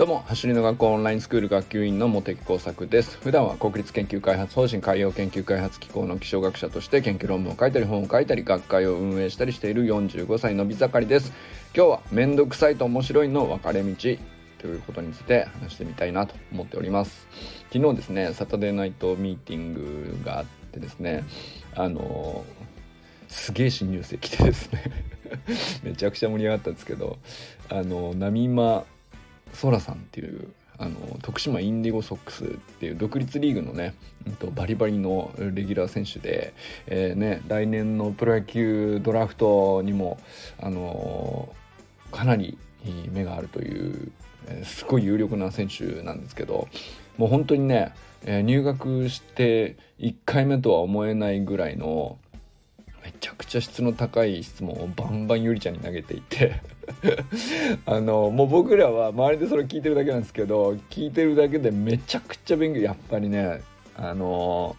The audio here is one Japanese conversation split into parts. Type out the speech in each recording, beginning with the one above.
どうも走りの学校オンラインスクール学級委員の茂木耕作です。普段は国立研究開発法人海洋研究開発機構の気象学者として研究論文を書いたり本を書いたり学会を運営したりしている45歳のび盛りです。今日はめんどくさいと面白いの分かれ道ということについて話してみたいなと思っております。昨日ですねサタデーナイトミーティングがあってですねあのすげえ新入生来てですね。めちゃくちゃ盛り上がったんですけどあの波間ソラさんっていうあの徳島インディゴソックスっていう独立リーグのね、うん、とバリバリのレギュラー選手で、えーね、来年のプロ野球ドラフトにも、あのー、かなり目があるという、えー、すごい有力な選手なんですけどもう本当にね、えー、入学して1回目とは思えないぐらいのめちゃくちゃ質の高い質問をバンバンゆりちゃんに投げていて。あのもう僕らは周りでそれ聞いてるだけなんですけど聞いてるだけでめちゃくちゃ勉強やっぱりねあの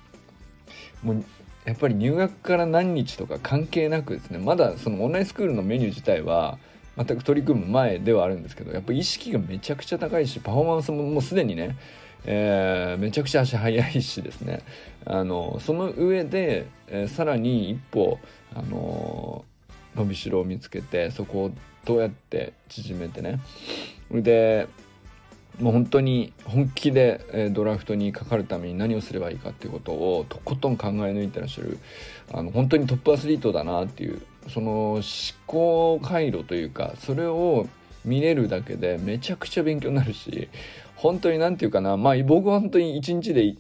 もうやっぱり入学から何日とか関係なくですねまだそのオンラインスクールのメニュー自体は全く取り組む前ではあるんですけどやっぱ意識がめちゃくちゃ高いしパフォーマンスももうすでにねえー、めちゃくちゃ足速いしですね。あのその上で、えー、さらに一歩、あのー、伸びしろを見つけてそこをどうやって縮めてね。でもう本当に本気で、えー、ドラフトにかかるために何をすればいいかっていうことをとことん考え抜いてらっしゃるあの本当にトップアスリートだなっていうその思考回路というかそれを見れるだけでめちゃくちゃ勉強になるし本当に何て言うかな。まあ僕は本当に一日で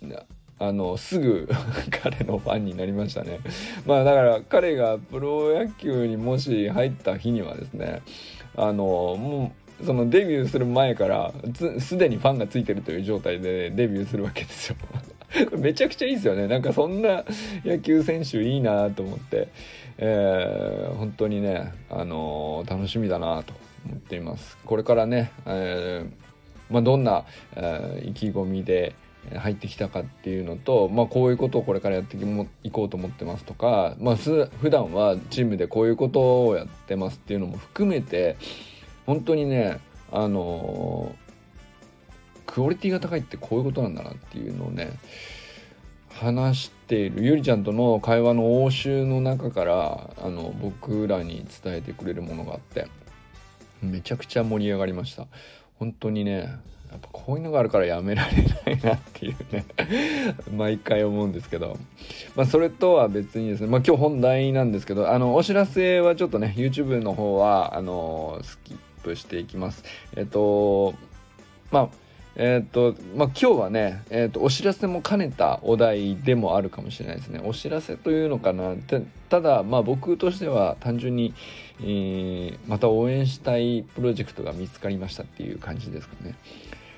あのすぐ 彼のファンになりましたね。まあだから彼がプロ野球にもし入った日にはですねあのもうそのデビューする前からすでにファンがついてるという状態でデビューするわけですよ。めちゃくちゃいいですよね。なんかそんな野球選手いいなと思って、えー、本当にね、あの、楽しみだなと思っています。これからね、えーまあ、どんな、え、意気込みで入ってきたかっていうのと、まあ、こういうことをこれからやっていこうと思ってますとか、まあ、普段はチームでこういうことをやってますっていうのも含めて本当にねあのー、クオリティが高いってこういうことなんだなっていうのをね話しているゆりちゃんとの会話の応酬の中からあの僕らに伝えてくれるものがあってめちゃくちゃ盛り上がりました。本当にねやっぱこういうのがあるからやめられないなっていうね 毎回思うんですけど、まあ、それとは別にですね、まあ、今日本題なんですけどあのお知らせはちょっとね YouTube の方はあのスキップしていきます。えっとまあえっ、とまあ今日はね、えーと、お知らせも兼ねたお題でもあるかもしれないですね。お知らせというのかな。ただまあ僕としては単純に、えー、また応援したいプロジェクトが見つかりましたっていう感じですかね。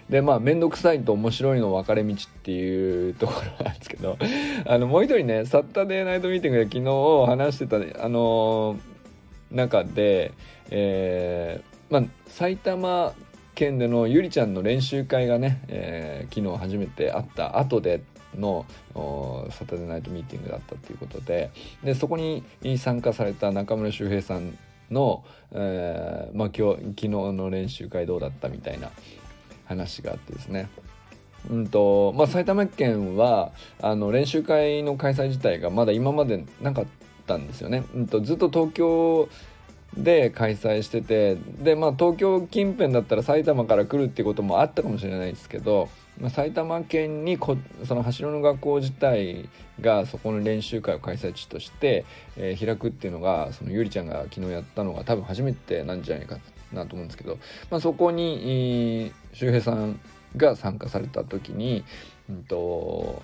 でまあ面倒くさいと面白いの分かれ道っていうところなんですけど あのもう一人ねサッタデーナイトミーティングで昨日話してたあの、中でえー、まあ埼玉県でのゆりちゃんの練習会がね、えー、昨日初めて会った後でのサタデーナイトミーティングだったということででそこに参加された中村修平さんの、えーまあ、今日昨日の練習会どうだったみたいな話があってですね。うんとまあ、埼玉県はあの練習会の開催自体がまだ今までなかったんですよね。うんとずっと東京で開催しててでまあ東京近辺だったら埼玉から来るっていうこともあったかもしれないですけど、まあ、埼玉県にこその走の学校自体がそこの練習会を開催地として、えー、開くっていうのがそのゆりちゃんが昨日やったのが多分初めてなんじゃないかなと思うんですけど、まあ、そこに周平さんが参加された時に、うんと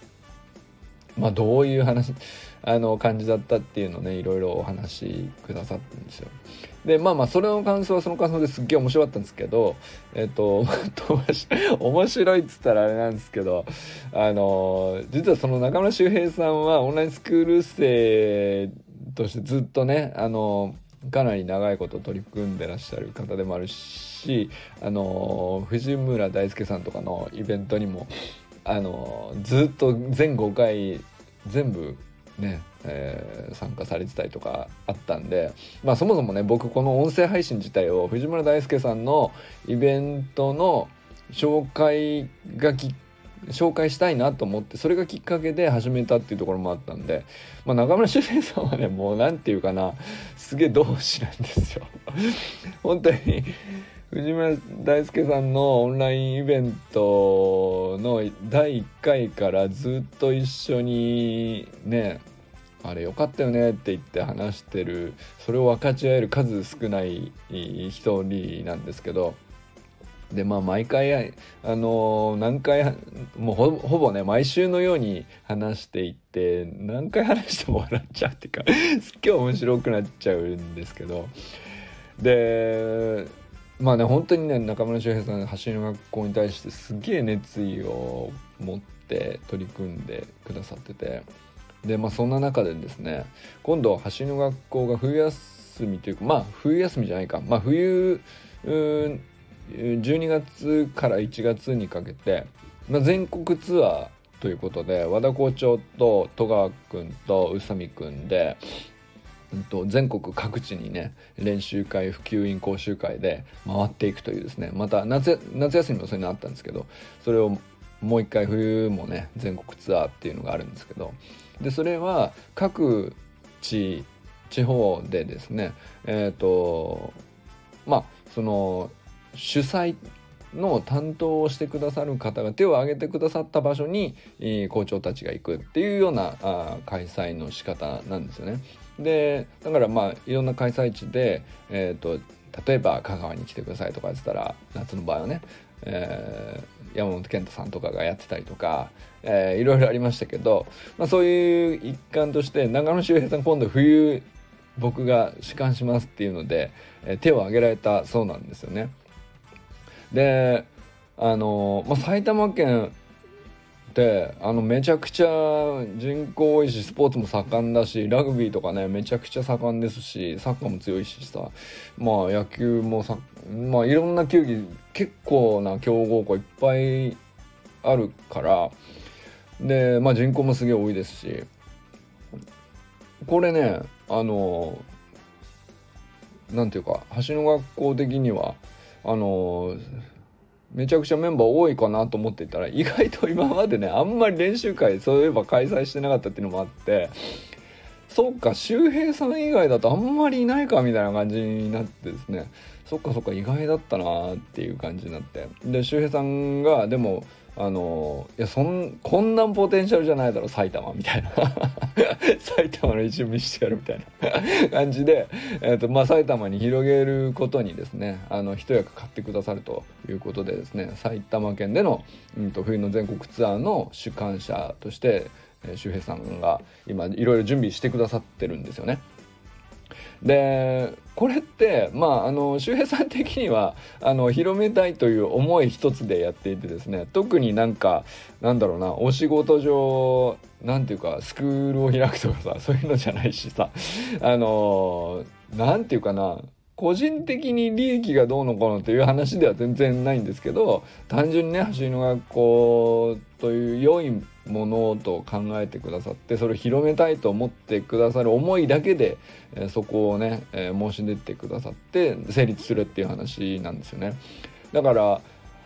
まあ、どういう話あの感じだったっていうのをねいろいろお話しくださったんですよ。でまあまあそれの感想はその感想ですっげえ面白かったんですけどえっ、と面白いっつったらあれなんですけどあの実はその中村修平さんはオンラインスクール生としてずっとねあのかなり長いこと取り組んでらっしゃる方でもあるしあの藤村大輔さんとかのイベントにもあのずっと全5回全部ね、えー、参加されてたりとかあったんで、まあ、そもそもね僕この音声配信自体を藤村大輔さんのイベントの紹介がき紹介したいなと思ってそれがきっかけで始めたっていうところもあったんで、まあ、中村修平さんはねもう何て言うかなすげえ同志なんですよ。本当に藤村大輔さんのオンラインイベントの第1回からずっと一緒にねあれよかったよねって言って話してる。それを分かち合える数少ない一人なんですけどでまあ毎回あの何回もうほぼね毎週のように話していって何回話しても笑っちゃうっていうかすっげえ面白くなっちゃうんですけど。でまあね本当にね中村修平さん走りの学校に対してすげえ熱意を持って取り組んでくださってて。でまあそんな中でですね今度走りの学校が冬休みというかまあ冬休みじゃないか。まあ冬12月から1月にかけて、まあ、全国ツアーということで和田校長と戸川君と宇佐美君で、んと、全国各地にね練習会普及員講習会で回っていくというですねまた夏夏休みもそれにあったんですけどそれをもう一回冬もね全国ツアーっていうのがあるんですけどでそれは各地地方でですねえっ、ー、とまあその主催の担当をしてくださる方が手を挙げてくださった場所に、校長たちが行くっていうような開催の仕方なんですよね。でだからまあいろんな開催地で、えーと、例えば香川に来てくださいとか言ってたら夏の場合はね、えー、山本健太さんとかがやってたりとか、えー、いろいろありましたけど、まあ、そういう一環として長野周平さん今度冬僕が主管しますっていうので、えー、手を挙げられたそうなんですよね。であの、まあ、埼玉県ってあのめちゃくちゃ人口多いしスポーツも盛んだしラグビーとかねめちゃくちゃ盛んですしサッカーも強いしさまあ野球もさまあいろんな球技結構な強豪校いっぱいあるからでまあ人口もすげえ多いですしこれねあのなんていうか橋の学校的にはあのめちゃくちゃメンバー多いかなと思っていたら意外と今までね あんまり練習会そういえば開催してなかったっていうのもあってそっか周平さん以外だとあんまりいないかみたいな感じになってですね。そっかそっか意外だったなっていう感じになって。で周平さんがでもあのいやそんこんなポテンシャルじゃないだろ埼玉みたいな 埼玉の一部見してやるみたいな 感じで、えーとまあ、埼玉に広げることにですねあの一役買ってくださるということでですね埼玉県での、うんと、冬の全国ツアーの主管者として、えー、周平さんが今いろいろ準備してくださってるんですよね。でこれってまああの周平さん的にはあの広めたいという思い一つでやっていてですね特になんかなんだろうなお仕事上なんていうかスクールを開くとかさそういうのじゃないしさあのなんていうかな個人的に利益がどうのこうのという話では全然ないんですけど単純にね走りの学校という良いものと考えてくださってそれを広めたいと思ってくださる思いだけで、え、そこをね、え、申し出てくださって成立するっていう話なんですよね。だから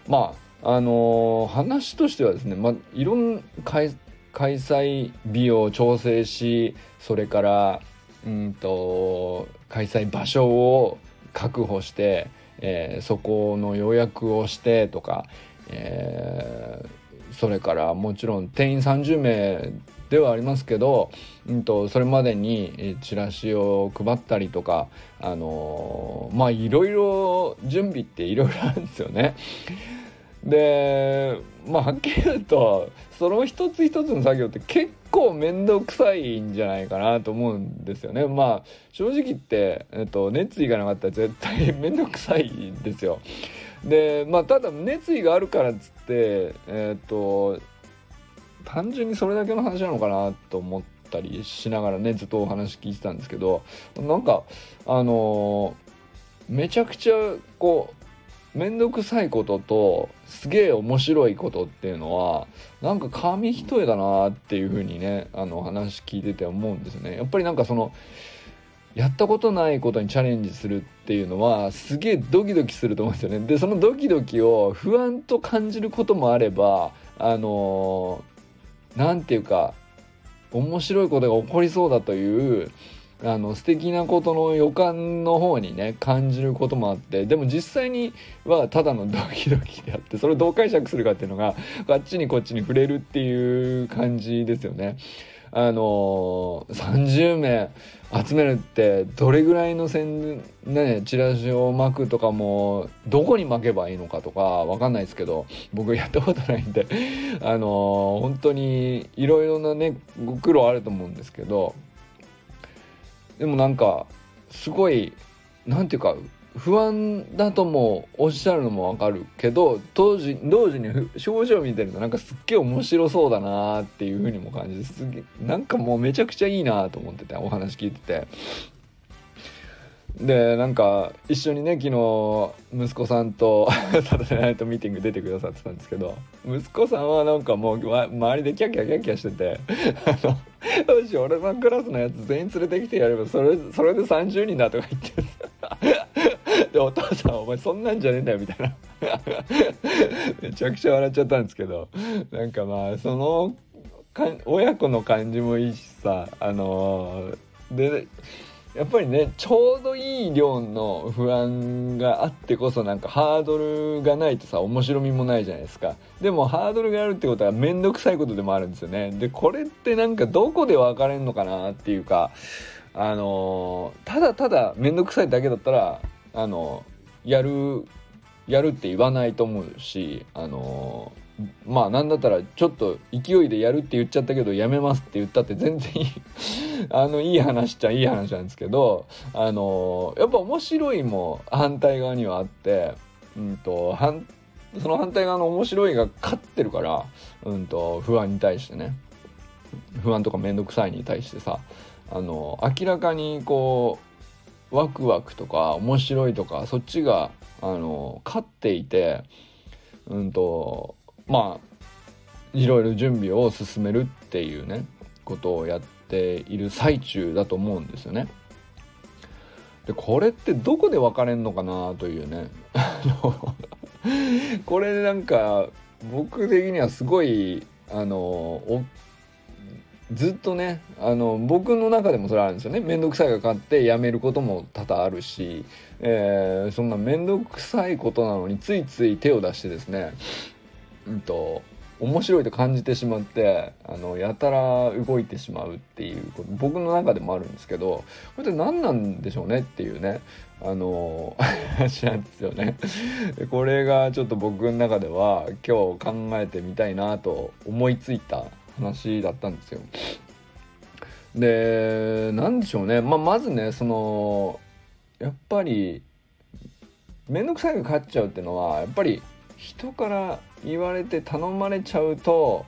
まああのー、話としてはですね、まあ、いろん開開催日を調整しそれからうんと開催場所を確保して、えー、そこの予約をしてとか、えー、それからもちろん定員30名ではありますけど、うんと、それまでにチラシを配ったりとかあのー、まあいろいろ準備っていろいろあるんですよね。でまあはっきり言うとその一つ一つの作業って結構面倒くさいんじゃないかなと思うんですよね。まあ正直言って、えっと、熱意がなかったら絶対 面倒くさいんですよ。でまあただ熱意があるからっつってえっと単純にそれだけの話なのかなと思ったりしながらねずっとお話聞いてたんですけどなんかあのめちゃくちゃこう面倒くさいこととすげえ面白いことっていうのはなんか紙一重だなっていうふうにねあの話聞いてて思うんですよね。やっぱりなんかそのやったことないことにチャレンジするっていうのはすげえドキドキすると思うんですよね。でそのドキドキを不安と感じることもあればあの何、て言うか面白いことが起こりそうだというあの素敵なことの予感の方にね感じることもあってでも実際にはただのドキドキであってそれをどう解釈するかっていうのがあっちにこっちに触れるっていう感じですよね。あの30名集めるってどれぐらいの宣ねチラシを巻くとかもどこに巻けばいいのかとかわかんないですけど僕やったことないんであの本当にいろいろなねご苦労あると思うんですけどでもなんかすごいなんていうか不安だともおっしゃるのもわかるけど当時同時に表情見てるとなんかすっげえ面白そうだなっていうふうにも感じてすげなんかもうめちゃくちゃいいなと思っててお話聞いてて。でなんか一緒にね昨日息子さんと サタデーナイトミーティング出てくださってたんですけど息子さんはなんかもう、ま、周りでキャキャキャキャしててあのよし俺のクラスのやつ全員連れてきてやればそれそれで30人だとか言って でお父さんお前そんなんじゃねえんだよみたいな。めちゃくちゃ笑っちゃったんですけどなんかまあその親子の感じもいいしさあのー、でやっぱりねちょうどいい量の不安があってこそなんかハードルがないとさ面白みもないじゃないですか。でもハードルがあるってことは面倒くさいことでもあるんですよね。でこれってなんかどこで分かれんのかなっていうかあのー、ただただ面倒くさいだけだったらあのー、やるやるって言わないと思うしあのーまあなんだったらちょっと勢いでやるって言っちゃったけどやめますって言ったって全然いい。あのいい話っちゃいい話なんですけどあのやっぱ面白いも反対側にはあってうんとその反対側の面白いが勝ってるから、うんと不安に対してね。不安とか面倒くさいに対してさあの明らかにこうワクワクとか面白いとかそっちがあの勝っていてうんとまあいろいろ準備を進めるっていうねことをやっている最中だと思うんですよね。でこれってどこで分かれんのかなというね これなんか僕的にはすごいあのずっとねあの僕の中でもそれあるんですよね面倒くさいが勝ってやめることも多々あるし、えー、そんな面倒くさいことなのについつい手を出してですねうんと面白いと感じてしまってあのやたら動いてしまうっていう僕の中でもあるんですけどこれって何なんでしょうねっていうねあの話なんですよね。これがちょっと僕の中では今日考えてみたいなと思いついた話だったんですよ。で何でしょうね、まあ、まずねそのやっぱり面倒くさいが勝っちゃうっていうのはやっぱり人から言われて頼まれちゃうと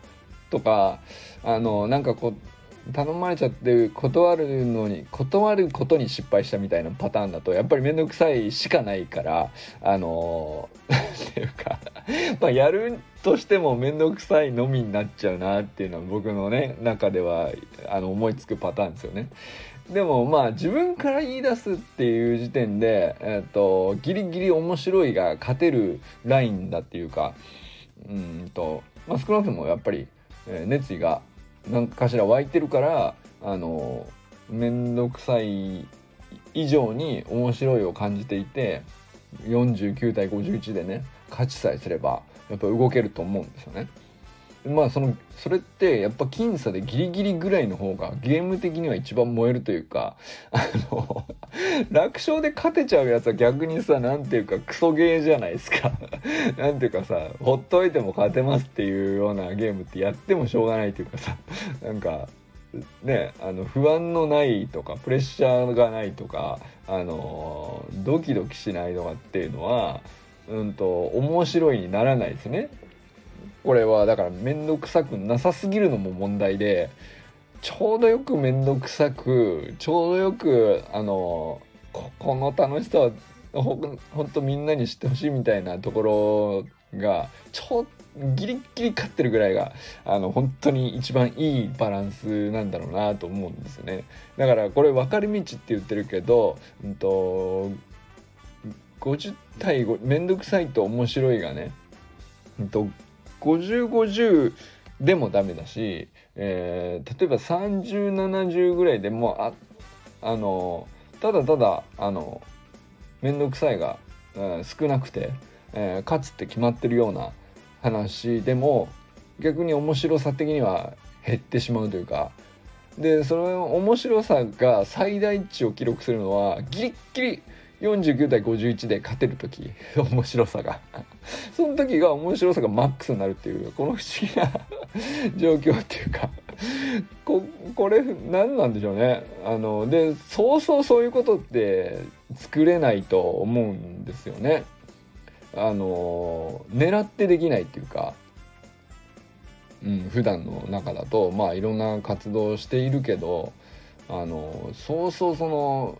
とかあのなんかこう頼まれちゃって断るのに断ることに失敗したみたいなパターンだとやっぱり面倒くさいしかないからあの っていうか まやるとしても面倒くさいのみになっちゃうなっていうのは僕のね中ではあの思いつくパターンですよね。でもまあ自分から言い出すっていう時点で、えーと、ギリギリ面白いが勝てるラインだっていうかうんと、まあ、少なくともやっぱり、熱意が何かしら湧いてるからあの面倒くさい以上に面白いを感じていて49対51でね勝ちさえすればやっぱ動けると思うんですよね。まあそのそれってやっぱ僅差でギリギリぐらいの方がゲーム的には一番燃えるというかあの 楽勝で勝てちゃうやつは逆にさ何ていうかクソゲーじゃないですか。なんていうかさほっといても勝てますっていうようなゲームってやってもしょうがないというかさなんかねあの不安のないとかプレッシャーがないとかあのドキドキしないとかっていうのはうんと面白いにならないですね。これはだから面倒くさくなさすぎるのも問題でちょうどよく面倒くさくちょうどよくあのここの楽しさはほほんとみんなに知ってほしいみたいなところがちょギリギリ勝ってるぐらいがあの本当に一番いいバランスなんだろうなと思うんですよね。だからこれ分かれ道って言ってるけど、うんと、50対5めんどくさいと面白いがね、うんと、5050でもダメだし、えー、例えば3070ぐらいでもああのただただあの面倒くさいが、えー、少なくて、えー、勝つって決まってるような話でも逆に面白さ的には減ってしまうというかでその面白さが最大値を記録するのはギリッギリ49対51で勝てる時 面白さが。その時が面白さがマックスになるっていうこの不思議な 状況っていうかここれ何なんでしょうね。あのでそうそうそういうことって作れないと思うんですよね。あの狙ってできないっていうかうん、普段の中だとまあいろんな活動をしているけどあのそうそうその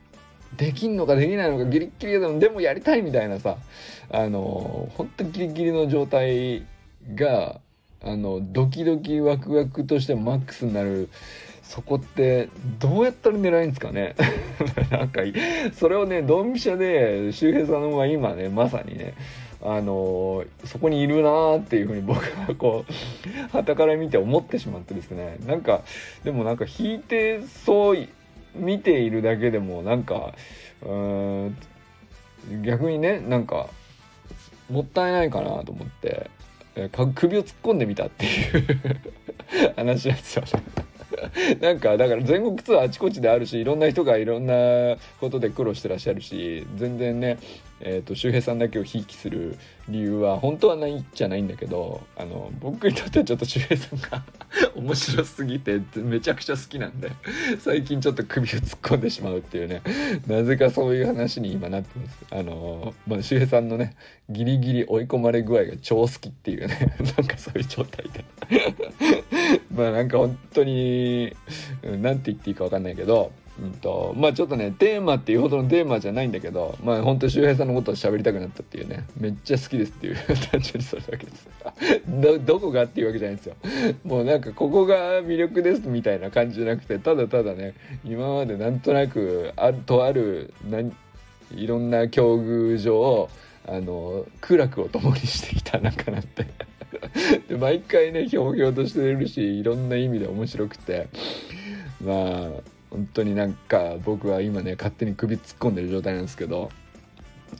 できんのかできないのかギリギリでもでもやりたいみたいなさあの本当ギリギリの状態があのドキドキワクワクとしてマックスになるそこってどうやったら狙いんですかね。なんかそれをねドンピシャで周平さんは今ねまさにねあのそこにいるなーっていうふうに僕はこう 旗から見て思ってしまってですね。なんかでもなんか弾いてそう見ているだけでもなんかうん逆にねなんかもったいないかなと思って首を突っ込んでみたっていう話なんですよ。なんかだから全国ツアーあちこちであるしいろんな人がいろんなことで苦労してらっしゃるし全然ねえーと、周平さんだけをひいきする理由は本当はないじゃないんだけどあの僕にとってはちょっと周平さんが 面白すぎてめちゃくちゃ好きなんで最近ちょっと首を突っ込んでしまうっていうね。なぜかそういう話に今なってます。あの、まあ、周平さんのねギリギリ追い込まれ具合が超好きっていうね。なんかそういう状態で。まあなんか本当に何て言っていいか分かんないけどうんとまあちょっとねテーマっていうほどのテーマじゃないんだけどまあ本当周平さんのことを喋りたくなったっていうねめっちゃ好きですっていう単純にそれだけです。どどこがっていうわけじゃないんですよ。もうなんかここが魅力ですみたいな感じじゃなくてただただね今までなんとなくあとあるいろんな境遇上あの苦楽を共にしてきた中なんて。で毎回ねひょうひょうとしてるしいろんな意味で面白くて。まあ本当になんか僕は今ね勝手に首突っ込んでる状態なんですけど。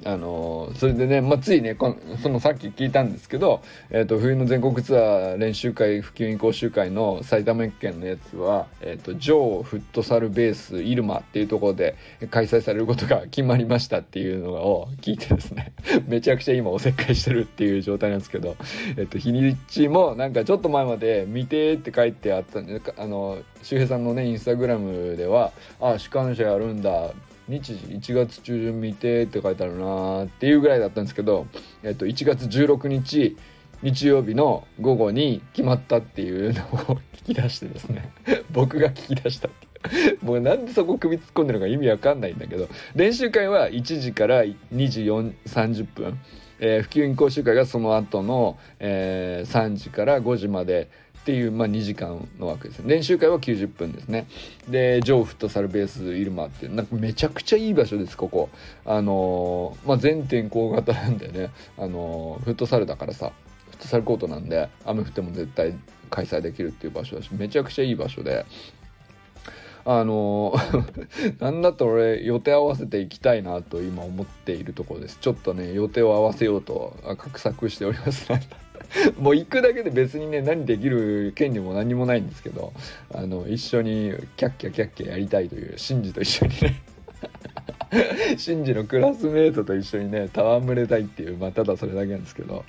あのそれでね、まあ、ついねそのさっき聞いたんですけど、えーと、冬の全国ツアー練習会普及員講習会の埼玉県のやつは、えーと、ジョーフットサルベースイルマっていうところで開催されることが決まりましたっていうのを聞いてですね めちゃくちゃ今おせっかいしてるっていう状態なんですけど、えーと、日にちもなんかちょっと前まで「見て」って書いてあったんであの周平さんのねインスタグラムでは「ああ主観者やるんだ」って日時1月中旬見てって書いてあるなっていうぐらいだったんですけど、えっと、1月16日日曜日の午後に決まったっていうのを聞き出してですね 僕が聞き出したってもうなんでそこ首突っ込んでるのか意味わかんないんだけど練習会は1時から2時30分、えー、普及員講習会がその後の、えー、3時から5時までっていう、まあ、2時間の枠ですね。練習会は90分ですね。でジョーフットサルベースイルマってなんかめちゃくちゃいい場所ですここ。あのー、まあ、全天候型なんでね。あのー、フットサルだからさフットサルコートなんで雨降っても絶対開催できるっていう場所だしめちゃくちゃいい場所で。あのー、なんだと俺予定合わせていきたいなと今思っているところです。ちょっとね予定を合わせようと画策しております。もう行くだけで別にね何できる権利も何もないんですけどあの一緒にキャッキャキャッキャやりたいというシンジと一緒にね シンジのクラスメートと一緒にね戯れたいっていうまあただそれだけなんですけど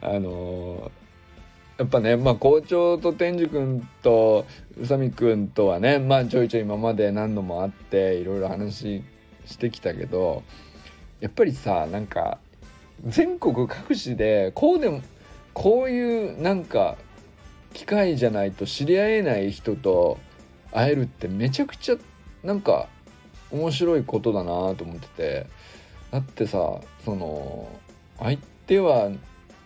あのー、やっぱねまあ校長と天智くんと宇佐美くんとはねまあちょいちょい今まで何度も会っていろいろ話してきたけどやっぱりさなんか全国各地でこうでもこういうなんか機会じゃないと知り合えない人と会えるってめちゃくちゃなんか面白いことだなと思ってて。だってさその相手は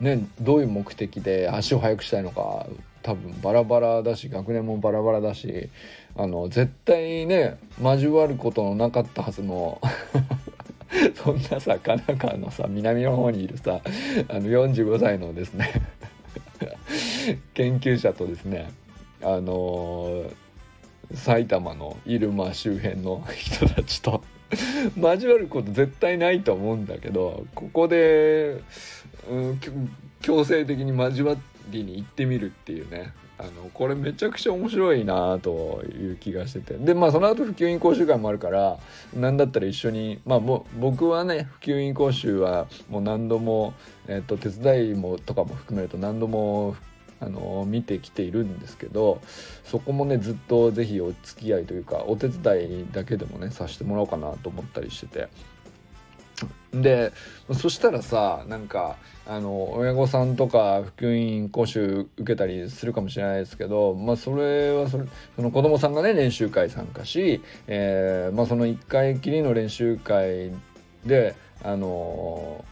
ねどういう目的で足を速くしたいのか多分バラバラだし学年もバラバラだしあの絶対ね交わることのなかったはずの そんなさ神奈川のさ南の方にいるさあの45歳のですね 研究者とですねあの埼玉の入間周辺の人たちと 交わること絶対ないと思うんだけどここで、うん、強制的に交わりに行ってみるっていうね。あのこれめちゃくちゃ面白いなという気がしてて。でまあその後普及員講習会もあるから何だったら一緒にまあも僕はね普及員講習はもう何度も、えーと、手伝いもとかも含めると何度もあの見てきているんですけどそこもねずっと是非お付き合いというかお手伝いだけでもねさせてもらおうかなと思ったりしてて。でそしたらさなんかあの親御さんとか普及員講習受けたりするかもしれないですけど、まあ、それはそれその子供さんがね練習会参加し、えーまあ、その1回きりの練習会であの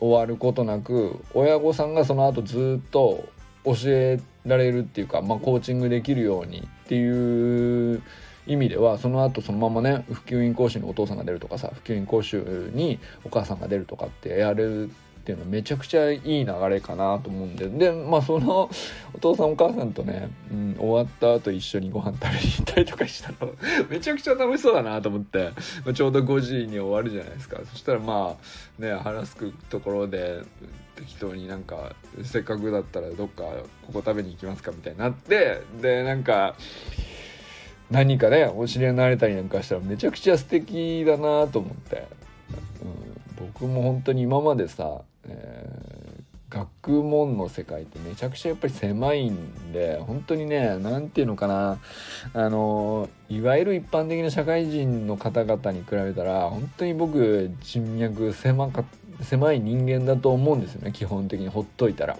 終わることなく親御さんがその後ずっと教えられるっていうか、まあ、コーチングできるようにっていう意味ではその後そのままね普及員講習にお父さんが出るとかさ普及員講習にお母さんが出るとかってやるっていうのはめちゃくちゃいい流れかなと思うんで。でまあそのお父さんお母さんとね、うん、終わった後一緒にご飯食べに行ったりとかしたら めちゃくちゃ楽しそうだなと思って、まあ、ちょうど5時に終わるじゃないですか。そしたらまあね腹すくところで適当になんかせっかくだったらどっかここ食べに行きますかみたいになってでなんか何かねお知り合いになれたりなんかしたらめちゃくちゃ素敵だなと思って、うん、僕も本当に今までさ、えー、学問の世界ってめちゃくちゃやっぱり狭いんで本当にね何て言うのかなあのいわゆる一般的な社会人の方々に比べたら本当に僕人脈狭か狭い人間だと思うんですよね基本的にほっといたら。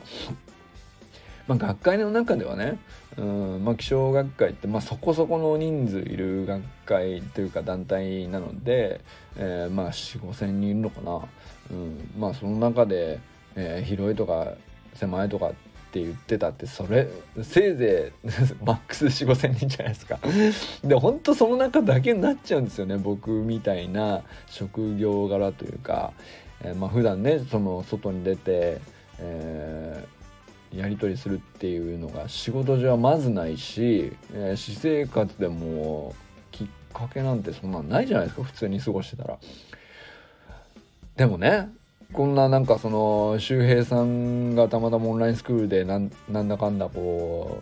まあ、学会の中ではねうんまあ、気象学会って、まあ、そこそこの人数いる学会というか団体なので、えー、まあ4 5千人いるのかな、うんまあ、その中で、えー、広いとか狭いとかって言ってたってそれせいぜい マックス4 5千人じゃないですか。で本当その中だけになっちゃうんですよね僕みたいな職業柄というか、えー、まあ普段ねその外に出て、えーやり取りするっていうのが仕事上はまずないし、えー、私生活でもきっかけなんてそんなんないじゃないですか普通に過ごしてたら。でもねこんななんかその周平さんがたまたまオンラインスクールでなんなんだかんだこ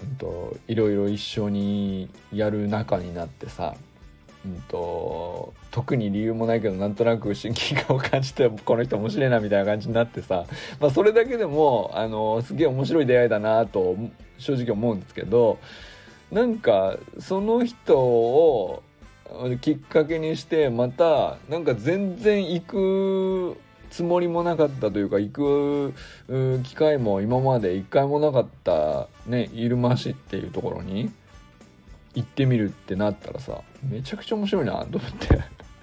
う、うんと、いろいろ一緒にやる仲になってさうんと、特に理由もないけどなんとなく親近感を感じてこの人面白いなみたいな感じになってさ、まあ、それだけでもあのすげえ面白い出会いだなと正直思うんですけどなんかその人をきっかけにしてまたなんか全然行くつもりもなかったというか行く機会も今まで一回もなかったね入間市っていうところに行ってみるってなったらさめちゃくちゃ面白いなと思って。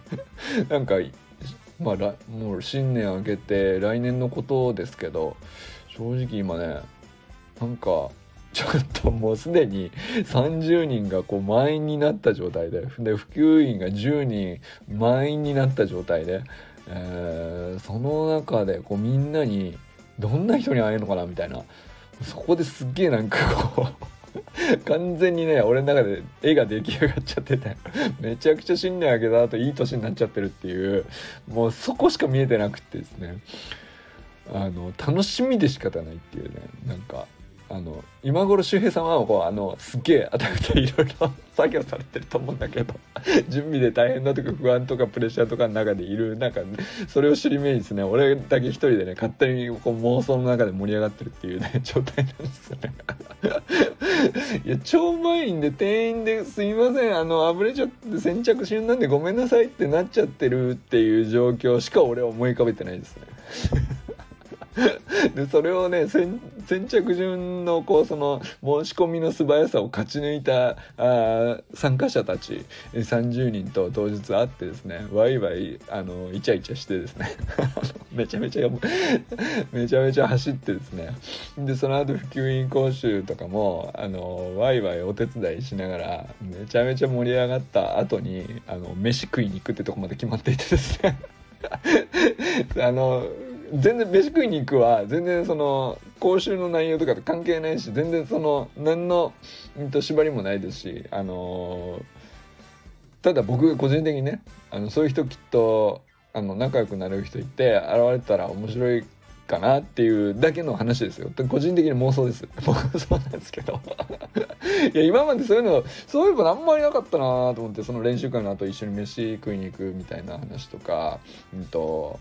なんかまあもう新年明けて来年のことですけど正直今ねなんかちょっともうすでに30人がこう満員になった状態でで普及員が10人満員になった状態で、えー、その中でこうみんなにどんな人に会えるのかなみたいな。そこですっげえなんかこう完全にね俺の中で絵が出来上がっちゃっててめちゃくちゃ新年明けた後いい年になっちゃってるっていうもうそこしか見えてなくてですね。あの楽しみで仕方ないっていうねなんかあの今頃周平さんはこうあのすげえあたふたいろいろ 作業されてると思うんだけど 準備で大変だとか不安とかプレッシャーとかの中でいるなんか、それを知り目にですね。俺だけ一人でね勝手にこう妄想の中で盛り上がってるっていうね 状態なんですよね。いや超満員で店員ですいませんあのあぶれちゃって先着旬なんでごめんなさいってなっちゃってるっていう状況しか俺は思い浮かべてないですね。でそれをね先着順のこうその申し込みの素早さを勝ち抜いたあ参加者たち30人と当日会ってですねワイワイあのイチャイチャしてですね めちゃめちゃ めちゃめちゃ走ってですね。でその後普及員講習とかもあのワイワイお手伝いしながらめちゃめちゃ盛り上がった後にあの飯食いに行くってとこまで決まっていてですね。あの全然飯食いに行くは全然その講習の内容とかと関係ないし全然その何の、うん、と縛りもないですしあのただ僕個人的にねあのそういう人きっとあの仲良くなれる人いて現れたら面白いかなっていうだけの話ですよ。個人的に妄想です。僕はそうなんですけど。いや今までそういうのそういえばあんまりなかったなと思ってその練習会の後一緒に飯食いに行くみたいな話とかうんと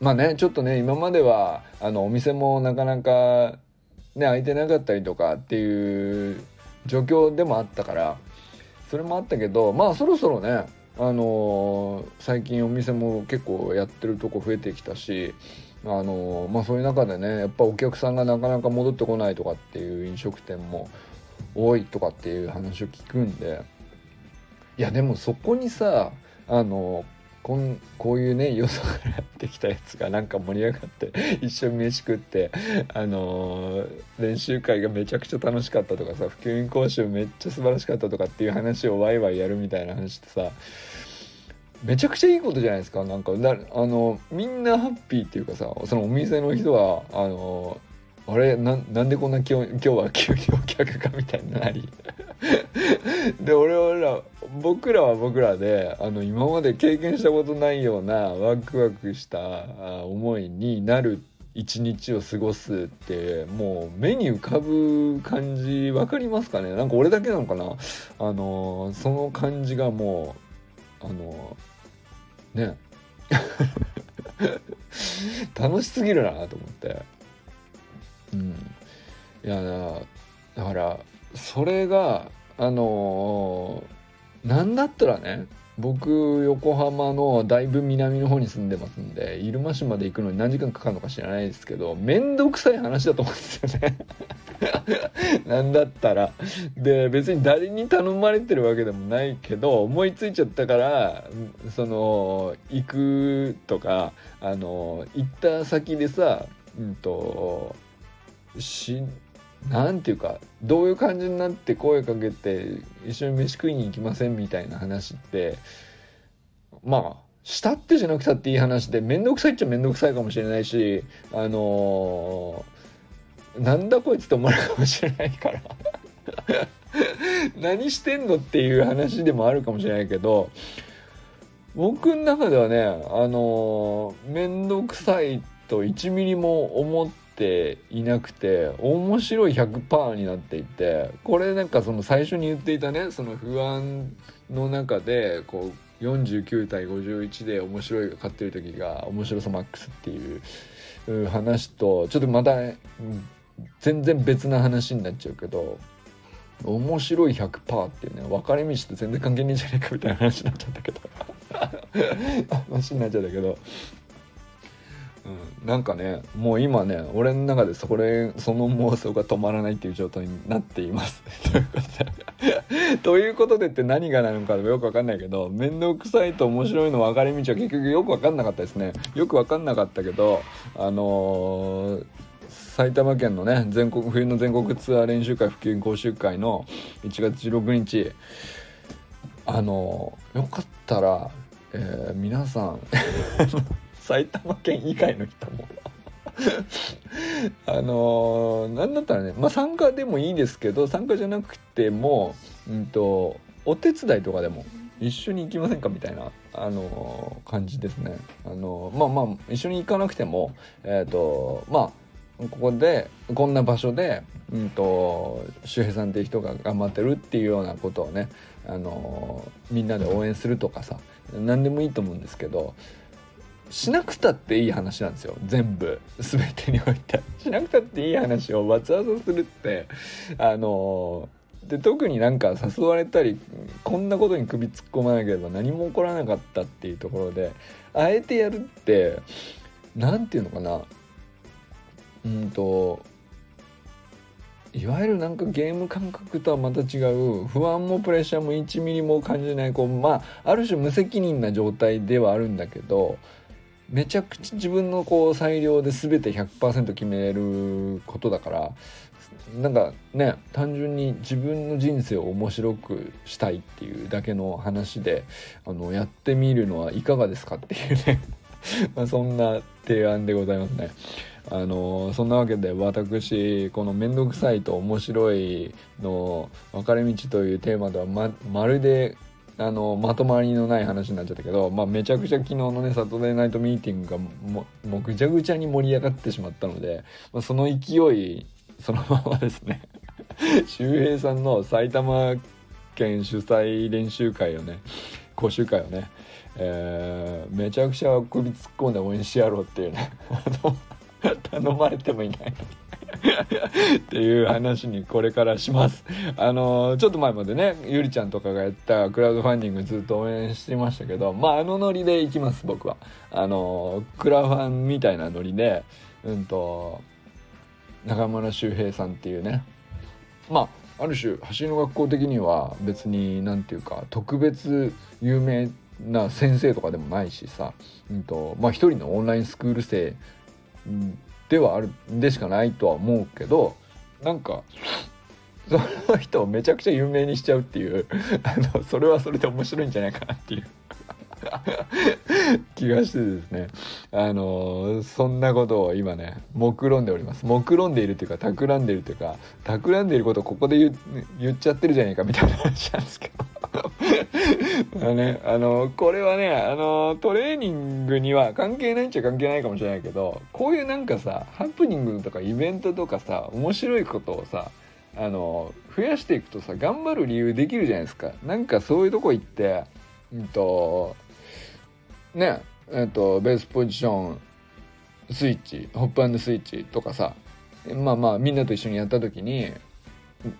まあねちょっとね今まではあのお店もなかなかね開いてなかったりとかっていう状況でもあったからそれもあったけどまあそろそろねあのー、最近お店も結構やってるとこ増えてきたしあのー、まあそういう中でねやっぱお客さんがなかなか戻ってこないとかっていう飲食店も多いとかっていう話を聞くんでいやでもそこにさあのーこんこういうね よそからやってきたやつがなんか盛り上がって 一緒に飯食ってあのー、練習会がめちゃくちゃ楽しかったとかさ普及員講習めっちゃ素晴らしかったとかっていう話をワイワイやるみたいな話ってさめちゃくちゃいいことじゃないですか。なんかあのみんなハッピーっていうかさそのお店の人はあのあれななんでこんな今日今日は急にお客かみたいになり。で俺ら僕らは僕らであの今まで経験したことないようなワクワクした思いになる一日を過ごすってもう目に浮かぶ感じ分かりますかね？なんか俺だけなのかな？あのその感じがもうあのね。楽しすぎるなと思って。うん。いやだからそれがあのー、なんだったらね僕横浜のだいぶ南の方に住んでますんで入間市まで行くのに何時間かかるのか知らないですけど面倒くさい話だと思うんですよね。なんだったら。で別に誰に頼まれてるわけでもないけど思いついちゃったからその行くとかあの行った先でさうんとしなんていうかどういう感じになって声かけて一緒に飯食いに行きませんみたいな話ってまあしたってじゃなくたっていい話で面倒くさいっちゃ面倒くさいかもしれないしあのー、なんだこいつって思われるかもしれないから。何してんのっていう話でもあるかもしれないけど僕の中ではねあのー、面倒くさいと1ミリも思っていなくて面白い100%になっていてこれなんかその最初に言っていたねその不安の中でこう49対51で面白いが勝ってる時が面白さマックスっていう話とちょっとまた全然別な話になっちゃうけど面白い100%っていうね分かれ道と全然関係ねえじゃねえかみたいな話になっちゃったけど。話になっちゃったけど。うん、なんかねもう今ね俺の中でそれその妄想が止まらないっていう状態になっています。ということでって何がなのかよく分かんないけど面倒くさいと面白いの分かれ道は結局よく分かんなかったですね。よく分かんなかったけどあのー埼玉県のね全国冬の全国ツアー練習会普及講習会の1月16日あのよかったら、えー、皆さん埼玉県以外の人も あのー、なんだったらね、まあ、参加でもいいですけど参加じゃなくても、うんと、お手伝いとかでも一緒に行きませんかみたいな、あのー、感じですね。あのー、まあまあ一緒に行かなくても、えっ、とまあここでこんな場所で、うんと、周平さんっていう人が頑張ってるっていうようなことをね、あのみんなで応援するとかさ何でもいいと思うんですけどしなくたっていい話なんですよ。全部。全てにおいて。しなくたっていい話をわざわざするって。あので特になんか誘われたりこんなことに首突っ込まなければ何も起こらなかったっていうところであえてやるって何て言うのかな。うんといわゆるなんかゲーム感覚とはまた違う不安もプレッシャーも1ミリも感じないこうまあある種無責任な状態ではあるんだけどめちゃくちゃ自分のこう裁量で全て100%決めることだからなんかね単純に自分の人生を面白くしたいっていうだけの話であのやってみるのはいかがですかっていうね まそんな提案でございますね。あのそんなわけで私この「面倒くさいと面白い」の分かれ道というテーマではままるであのまとまりのない話になっちゃったけど、まあ、めちゃくちゃ昨日のねサトデーナイトミーティングがももうぐちゃぐちゃに盛り上がってしまったので、まあ、その勢いそのままですね。周平さんの埼玉県主催練習会をね講習会をね、えー、めちゃくちゃ首突っ込んで応援してやろうっていうね。頼まれてもいないっていう話にこれからします。あのちょっと前までねゆりちゃんとかがやったクラウドファンディングずっと応援してましたけどまああのノリでいきます僕は。あのクラファンみたいなノリでうんと中村修平さんっていうねまあある種走りの学校的には別に何て言うか特別有名な先生とかでもないしさ、うんとまあ、一人のオンラインスクール生ではあるでしかないとは思うけどなんかその人をめちゃくちゃ有名にしちゃうっていうあのそれはそれで面白いんじゃないかなっていう。気がしてですねあのそんなことを今ね目論んでおります目論んでいるというか企んでいるというか企んでいることをここで言言っちゃってるじゃないかみたいな話なんですけど あね、あのこれはねあのトレーニングには関係ないっちゃ関係ないかもしれないけどこういうなんかさハプニングとかイベントとかさ面白いことをさあの増やしていくとさ頑張る理由できるじゃないですか。なんかそういうとこ行ってうんとねえっとベースポジションスイッチホップアンドスイッチとかさまあまあみんなと一緒にやった時に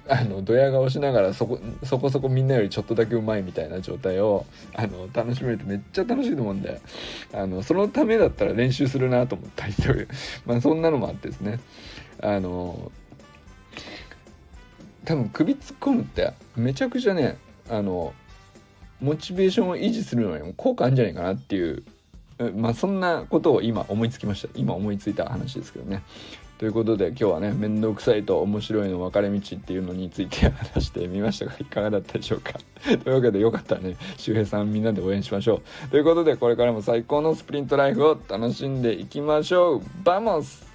あのドヤ顔しながらそこそこそこみんなよりちょっとだけうまいみたいな状態をあの楽しめるとめっちゃ楽しいと思うんであのそのためだったら練習するなと思ったりという、まあ、そんなのもあってですね。あの多分首突っ込むってめちゃくちゃねあのモチベーションを維持するのにも効果あるんじゃないかなっていうまあそんなことを今思いつきました。今思いついた話ですけどね。ということで今日はね面倒くさいと面白いの分かれ道っていうのについて話してみましたがいかがだったでしょうか？というわけでよかったらね周平さんみんなで応援しましょう。ということでこれからも最高のスプリントライフを楽しんでいきましょう。 Vamos!